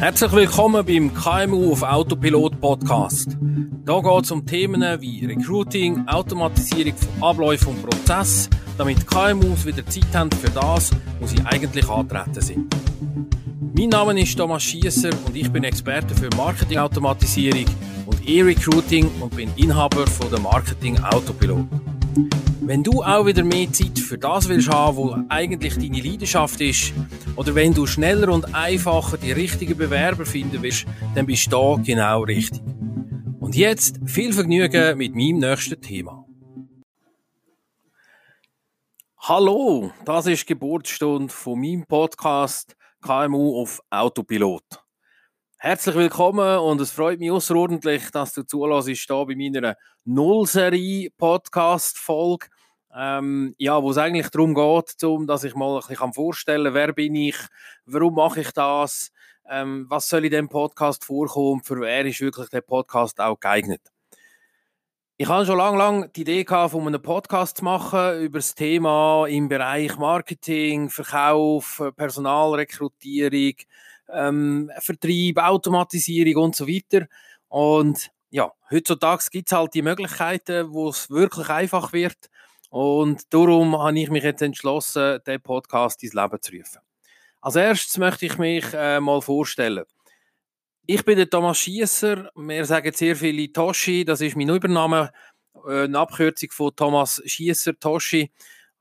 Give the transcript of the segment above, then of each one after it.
Herzlich willkommen beim KMU auf Autopilot Podcast. Da geht es um Themen wie Recruiting, Automatisierung von Abläufen und Prozessen, damit KMUs wieder Zeit haben für das, wo sie eigentlich antreten sind. Mein Name ist Thomas Schiesser und ich bin Experte für Marketingautomatisierung und E-Recruiting und bin Inhaber von der Marketing Autopilot. Wenn du auch wieder mehr Zeit für das willst haben, wo eigentlich deine Leidenschaft ist, oder wenn du schneller und einfacher die richtigen Bewerber finden willst, dann bist du da genau richtig. Und jetzt viel Vergnügen mit meinem nächsten Thema. Hallo, das ist Geburtsstunde von meinem Podcast KMU auf Autopilot. Herzlich willkommen und es freut mich außerordentlich, dass du zulässt hier bei meiner Nullserie-Podcast-Folge. Ähm, ja, wo es eigentlich darum geht, um, dass ich mal ein bisschen vorstellen kann, wer bin ich, warum mache ich das, ähm, was soll in dem Podcast vorkommen, für wer ist wirklich der Podcast auch geeignet. Ich habe schon lange, lange die Idee gehabt, um einen Podcast zu machen über das Thema im Bereich Marketing, Verkauf, Personalrekrutierung, ähm, Vertrieb, Automatisierung und so weiter. Und ja, heutzutage gibt es halt die Möglichkeiten, wo es wirklich einfach wird. Und darum habe ich mich jetzt entschlossen, den Podcast ins Leben zu rufen. Als erstes möchte ich mich äh, mal vorstellen. Ich bin der Thomas Schiesser. Wir sagen sehr viele Toshi. Das ist mein Übername, äh, eine Abkürzung von Thomas Schiesser Toshi.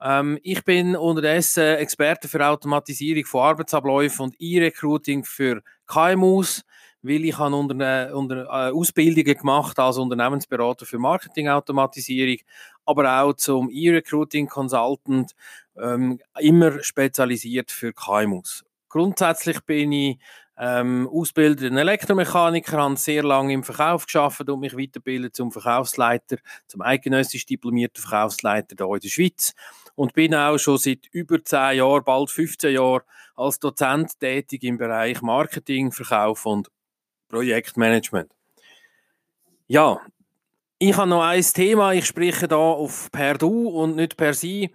Ähm, ich bin unterdessen Experte für Automatisierung von Arbeitsabläufen und E-Recruiting für KMUs, weil ich habe unter, unter äh, Ausbildungen gemacht als Unternehmensberater für Marketingautomatisierung, aber auch zum E-Recruiting Consultant, ähm, immer spezialisiert für KMUs. Grundsätzlich bin ich ähm, ausgebildeter Elektromechaniker, habe sehr lange im Verkauf geschafft und mich weiterbildet zum Verkaufsleiter, zum eidgenössisch diplomierten Verkaufsleiter hier in der Schweiz und bin auch schon seit über 10 Jahren, bald 15 Jahren, als Dozent tätig im Bereich Marketing, Verkauf und Projektmanagement. Ja, ich habe noch ein Thema. Ich spreche da auf per Du und nicht per Sie.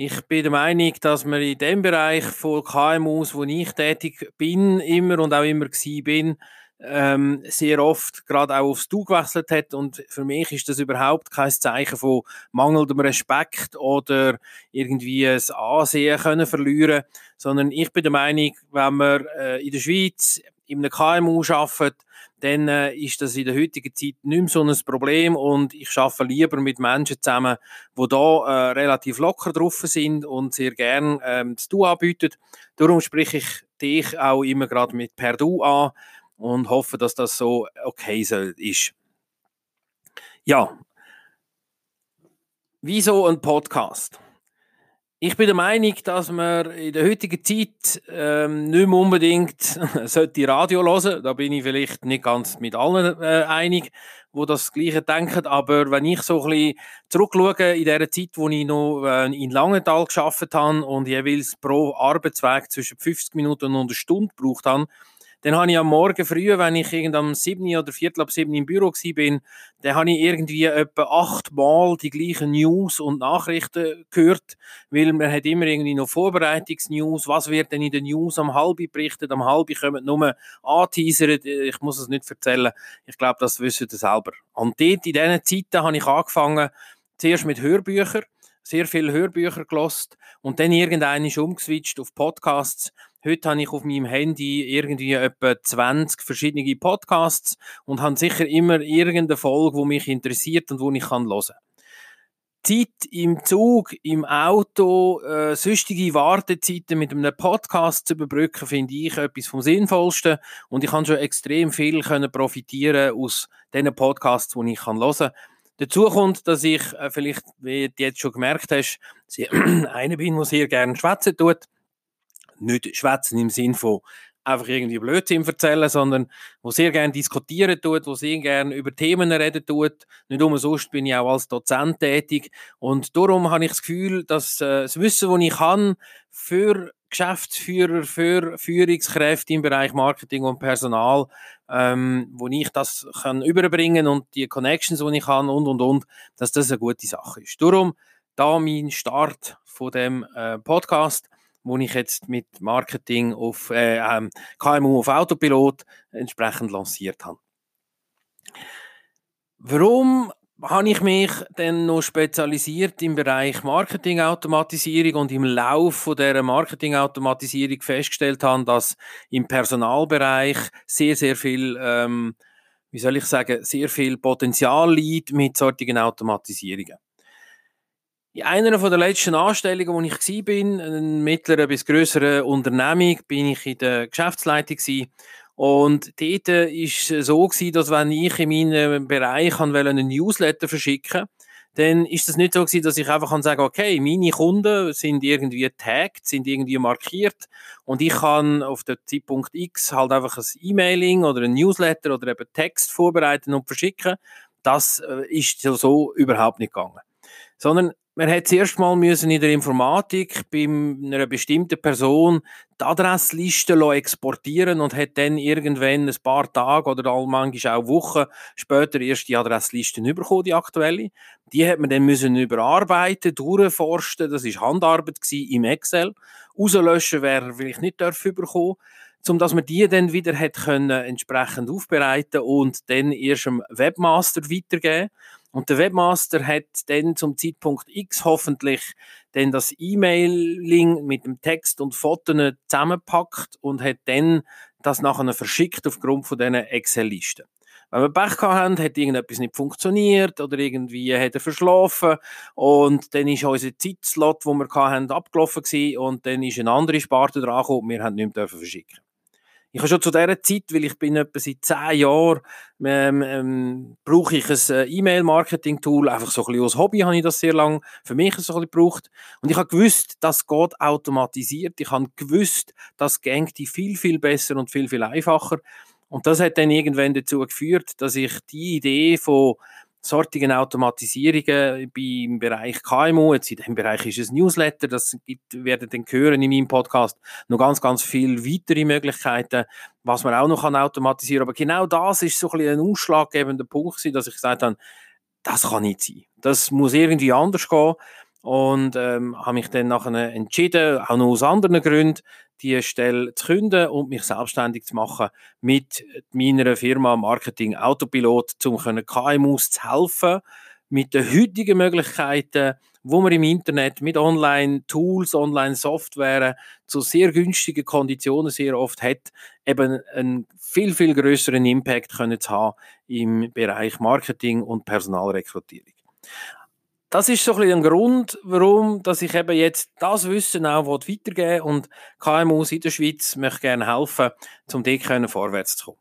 Ich bin der Meinung, dass man in dem Bereich von KMUs, wo ich tätig bin, immer und auch immer gewesen bin, ähm, sehr oft gerade auch aufs Du gewechselt hat. Und für mich ist das überhaupt kein Zeichen von mangelndem Respekt oder irgendwie ein Ansehen können verlieren, sondern ich bin der Meinung, wenn man äh, in der Schweiz in einem KMU arbeitet, dann äh, ist das in der heutigen Zeit nicht mehr so ein Problem und ich arbeite lieber mit Menschen zusammen, die da äh, relativ locker drauf sind und sehr gern ähm, das Du anbieten. Darum spreche ich dich auch immer gerade mit per Du an und hoffe, dass das so okay ist. Ja, wieso ein Podcast? Ich bin der Meinung, dass man in der heutigen Zeit ähm, nicht mehr unbedingt sollte Radio hören. Da bin ich vielleicht nicht ganz mit allen äh, einig, wo das Gleiche denken. Aber wenn ich so ein bisschen zurückschaue in der Zeit, wo ich noch äh, in Langenthal geschafft habe und jeweils pro Arbeitsweg zwischen 50 Minuten und einer Stunde gebraucht habe, dann habe ich am Morgen früh, wenn ich irgend am 7. oder Viertel ab 7 im Büro bin, dann habe ich irgendwie etwa achtmal die gleichen News und Nachrichten gehört, weil man hat immer irgendwie noch Vorbereitungsnews, was wird denn in den News am halben berichtet, am halben kommen nur anteasern, ich muss es nicht erzählen, ich glaube, das wissen Sie selber. Und dort, in diesen Zeiten habe ich angefangen, zuerst mit Hörbüchern, sehr viele Hörbücher gelost und dann irgendeinen ist umgeswitcht auf Podcasts Heute habe ich auf meinem Handy irgendwie etwa 20 verschiedene Podcasts und habe sicher immer irgendeine Folge, die mich interessiert und wo ich hören kann. Zeit im Zug, im Auto, äh, sonstige Wartezeiten mit einem Podcast zu überbrücken, finde ich etwas vom Sinnvollsten. Und ich kann schon extrem viel können profitieren aus diesen Podcasts, die ich hören kann. Dazu kommt, dass ich äh, vielleicht, wie du jetzt schon gemerkt hast, einer bin, der sehr gerne schwätzen tut nicht schwätzen im Sinn von einfach irgendwie Blödsinn erzählen, sondern wo sehr gerne diskutieren tut, wo sehr gerne über Themen reden tut. Nicht umsonst bin ich auch als Dozent tätig und darum habe ich das Gefühl, dass äh, das Wissen, das ich kann, für Geschäftsführer, für Führungskräfte im Bereich Marketing und Personal, ähm, wo ich das kann überbringen und die Connections, die ich kann und und und, dass das eine gute Sache ist. Darum da mein Start von dem äh, Podcast wo ich jetzt mit Marketing auf äh, ähm, KMU auf Autopilot entsprechend lanciert habe. Warum habe ich mich dann noch spezialisiert im Bereich Marketingautomatisierung und im Lauf der Marketingautomatisierung festgestellt habe, dass im Personalbereich sehr, sehr viel, ähm, wie soll ich sagen, sehr viel Potenzial liegt mit solchen Automatisierungen. In einer von der letzten Anstellungen, wo ich war, in mittleren bis größeren Unternehmung, bin ich in der Geschäftsleitung gewesen und dort war es so, gewesen, dass wenn ich in meinem Bereich einen Newsletter verschicken dann ist das nicht so gewesen, dass ich einfach kann sagen, okay, meine Kunden sind irgendwie tagged, sind irgendwie markiert und ich kann auf den Zeitpunkt X halt einfach ein E-Mailing oder ein Newsletter oder eben Text vorbereiten und verschicken. Das äh, ist so überhaupt nicht gegangen. Sondern man hat zuerst mal müssen in der Informatik bei einer bestimmten Person die Adressliste exportieren und hat dann irgendwann ein paar Tage oder manchmal auch Wochen später erst die Adresslisten bekommen, die aktuelle. Die hat man dann müssen überarbeiten, durchforsten, das ist Handarbeit im Excel. Rauslöschen wäre vielleicht nicht bekommen um dass man die dann wieder hat können entsprechend aufbereiten und dann erst dem Webmaster weitergeben. Und der Webmaster hat dann zum Zeitpunkt X hoffentlich dann das E-Mailing mit dem Text und Fotos zusammengepackt und hat dann das nachher verschickt aufgrund von diesen Excel-Listen. Wenn wir Pech haben, hat irgendetwas nicht funktioniert oder irgendwie hat er verschlafen und dann ist unser Zeitslot, den wir hatten, abgelaufen und dann ist eine andere Sparte dran und wir haben nicht mehr verschicken ich habe schon zu dieser Zeit, weil ich bin etwa seit zehn Jahren, ähm, ähm, brauche ich ein äh, E-Mail-Marketing-Tool, einfach so ein bisschen als Hobby habe ich das sehr lange für mich so ein bisschen gebraucht. Und ich habe gewusst, das geht automatisiert. Ich habe gewusst, das geht viel, viel besser und viel, viel einfacher. Und das hat dann irgendwann dazu geführt, dass ich die Idee von sortigen Automatisierungen im Bereich KMU. Jetzt in dem Bereich ist es Newsletter. Das gibt, werden dann hören in meinem Podcast noch ganz, ganz viele weitere Möglichkeiten, was man auch noch kann automatisieren. Aber genau das ist so ein, ein ausschlaggebender Punkt, dass ich gesagt habe, das kann nicht sein. Das muss irgendwie anders gehen und ähm, habe mich dann nachher entschieden, auch noch aus anderen Gründen, die Stelle zu künden und mich selbstständig zu machen mit meiner Firma Marketing Autopilot, um KMUs zu helfen, mit den heutigen Möglichkeiten, wo man im Internet mit Online-Tools, Online-Software zu sehr günstigen Konditionen sehr oft hat, eben einen viel, viel größeren Impact können zu haben im Bereich Marketing und Personalrekrutierung das ist so ein, ein Grund, warum dass ich eben jetzt das Wissen auch weitergeben und KMUs in der Schweiz möchte gerne helfen, um dort vorwärts zu kommen.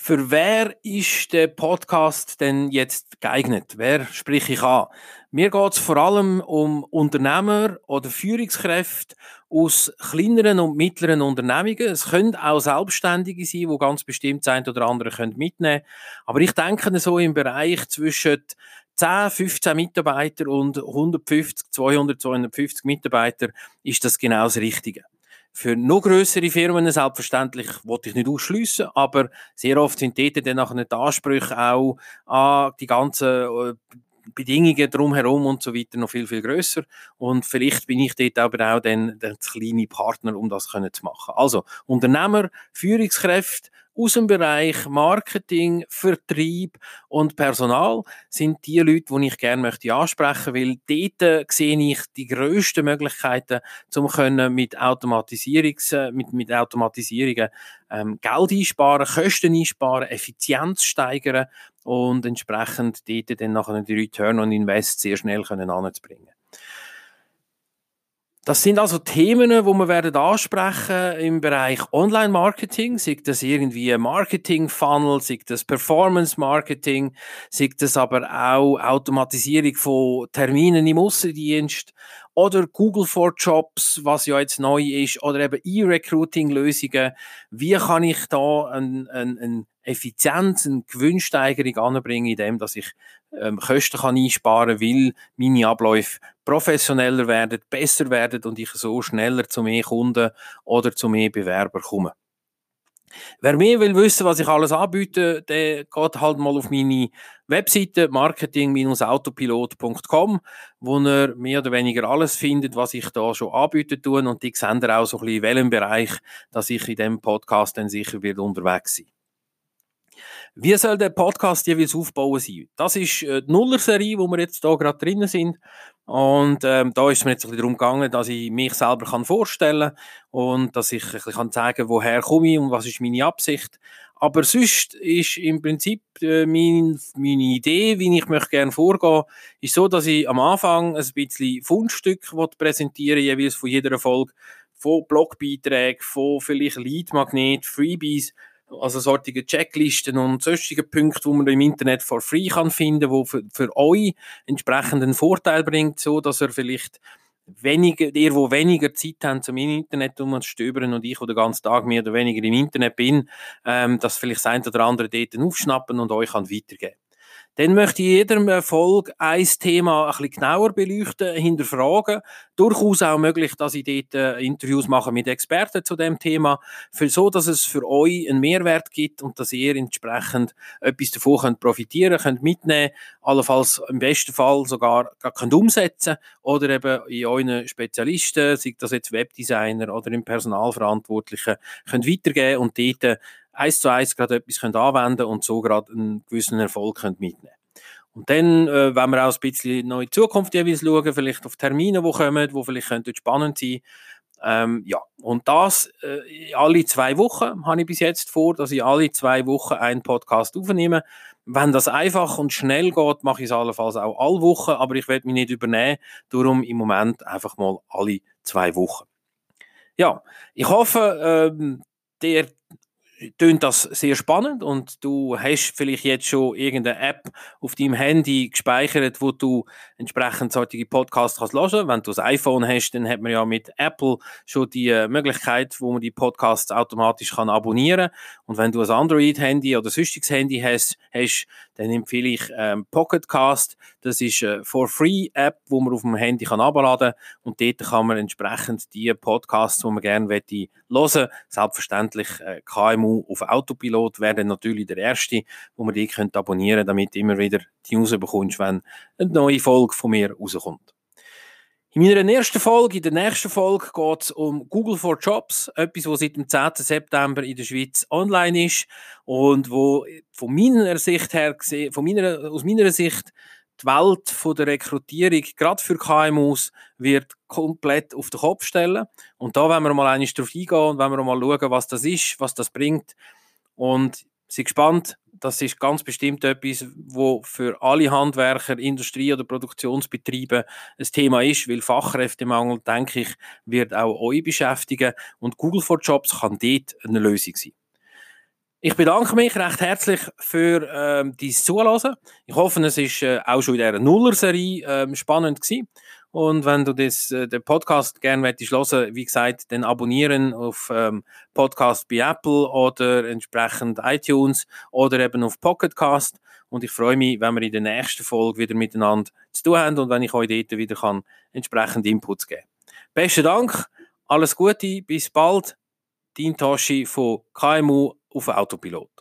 Für wer ist der Podcast denn jetzt geeignet? Wer spreche ich an? Mir geht es vor allem um Unternehmer oder Führungskräfte aus kleineren und mittleren Unternehmungen. Es können auch Selbstständige sein, die ganz bestimmt sein oder andere können mitnehmen. Aber ich denke so im Bereich zwischen 10, 15 Mitarbeiter und 150, 200, 250 Mitarbeiter ist das genau das Richtige. Für noch größere Firmen selbstverständlich wollte ich nicht ausschliessen, aber sehr oft sind dort dann nachher die Ansprüche auch an die ganzen äh, Bedingungen drumherum und so weiter noch viel, viel größer. Und vielleicht bin ich dort aber auch dann der kleine Partner, um das zu machen. Also, Unternehmer, Führungskräfte, aus dem Bereich Marketing, Vertrieb und Personal sind die Leute, die ich gerne möchte ansprechen, weil dort sehe ich die grössten Möglichkeiten, um mit Automatisierungs, mit, mit Automatisierungen ähm, Geld einsparen, Kosten einsparen, Effizienz steigern und entsprechend dort dann nachher die Return on Invest sehr schnell können. Das sind also Themen, wo wir werden ansprechen im Bereich Online-Marketing, sei das irgendwie Marketing-Funnel, sei das Performance-Marketing, sei das aber auch Automatisierung von Terminen im Aussendienst oder Google for Jobs, was ja jetzt neu ist, oder eben E-Recruiting-Lösungen. Wie kann ich da eine ein, ein Effizienz, eine Gewinnsteigerung anbringen, indem dass ich ähm, Kosten kann einsparen kann, weil meine Abläufe professioneller werden, besser werden und ich so schneller zu mehr Kunden oder zu mehr Bewerber komme. Wer mehr will wissen, was ich alles anbiete, der geht halt mal auf meine Webseite marketing-autopilot.com, wo er mehr oder weniger alles findet, was ich da schon anbieten tue und die sehen auch so ein bisschen, in welchem Bereich, dass ich in dem Podcast dann sicher wird unterwegs sein. Wie soll der Podcast jeweils aufbauen sein? Das ist äh, die Nuller-Serie, wo wir jetzt da gerade drinnen sind. Und ähm, da ist es mir jetzt ein bisschen darum gegangen, dass ich mich selber kann vorstellen und dass ich ein bisschen kann zeigen woher komme ich und was ist meine Absicht. Aber sonst ist im Prinzip äh, mein, meine Idee, wie ich möchte gerne vorgehen, ist so, dass ich am Anfang ein bisschen Fundstück präsentieren jeweils von jeder Folge, von Blogbeiträgen, von vielleicht Leadmagnet, Freebies, also solche Checklisten und sonstige Punkte, die man im Internet for free kann finden, wo für, für euch entsprechenden Vorteil bringt, so dass ihr vielleicht weniger, ihr, wo weniger Zeit habt, zum Internet um zu stöbern und ich, der den ganzen Tag mehr oder weniger im Internet bin, ähm, dass vielleicht das eine oder andere dort aufschnappen und euch kann weitergeben dann möchte ich in jeder Folge ein Thema ein bisschen genauer beleuchten, hinterfragen. Durchaus auch möglich, dass ich dort äh, Interviews mache mit Experten zu dem Thema, für so, dass es für euch einen Mehrwert gibt und dass ihr entsprechend etwas davon könnt profitieren könnt, mitnehmen, allenfalls im besten Fall sogar könnt umsetzen oder eben in euren Spezialisten, sei das jetzt Webdesigner oder im Personalverantwortlichen, könnt weitergeben und dort eins zu eins gerade etwas könnt anwenden und so gerade einen gewissen Erfolg könnt mitnehmen und dann, äh, wenn wir auch ein bisschen die Zukunft jeweils schauen, vielleicht auf Termine, die kommen, die vielleicht könnten spannend sein ähm, ja, und das äh, alle zwei Wochen habe ich bis jetzt vor, dass ich alle zwei Wochen einen Podcast aufnehme. Wenn das einfach und schnell geht, mache ich es allenfalls auch alle Wochen, aber ich werde mich nicht übernehmen. Darum im Moment einfach mal alle zwei Wochen. Ja, ich hoffe, ähm, der tönt das sehr spannend und du hast vielleicht jetzt schon irgendeine App auf deinem Handy gespeichert, wo du entsprechend solche Podcasts kannst. Wenn du ein iPhone hast, dann hat man ja mit Apple schon die äh, Möglichkeit, wo man die Podcasts automatisch kann abonnieren und wenn du ein Android-Handy oder sonstiges Handy hast, hast dann empfehle ich ähm, Pocketcast. Das ist eine For-Free-App, wo man auf dem Handy kann abladen und dort kann man entsprechend die Podcasts, die man gerne möchte, hören. Selbstverständlich äh, KMU auf Autopilot wäre dann natürlich der erste, wo man die könnt abonnieren, damit du immer wieder die News bekommst, wenn eine neue Folge von mir rauskommt. In meiner ersten Folge, in der nächsten Folge, geht es um Google for Jobs, etwas, was seit dem 10. September in der Schweiz online ist und wo von meiner Sicht her, von meiner, aus meiner Sicht, die Welt von der Rekrutierung, gerade für KMUs, wird komplett auf den Kopf stellen. Und da wollen wir mal einmal drauf eingehen und wollen wir mal schauen, was das ist, was das bringt. Und sind gespannt, das ist ganz bestimmt etwas, wo für alle Handwerker, Industrie- oder Produktionsbetriebe ein Thema ist, weil Fachkräftemangel, denke ich, wird auch euch beschäftigen und Google for Jobs kann dort eine Lösung sein. Ich bedanke mich recht herzlich für ähm, dein Zuhören. Ich hoffe, es ist äh, auch schon in dieser Nuller-Serie ähm, spannend gewesen. Und wenn du das, äh, den Podcast gerne möchtest hören, wie gesagt, dann abonnieren auf ähm, Podcast bei Apple oder entsprechend iTunes oder eben auf Pocketcast. Und ich freue mich, wenn wir in der nächsten Folge wieder miteinander zu tun haben und wenn ich euch dort wieder kann, entsprechend Inputs geben Besten Dank, alles Gute, bis bald. Dein Toshi von KMU auf Autopilot.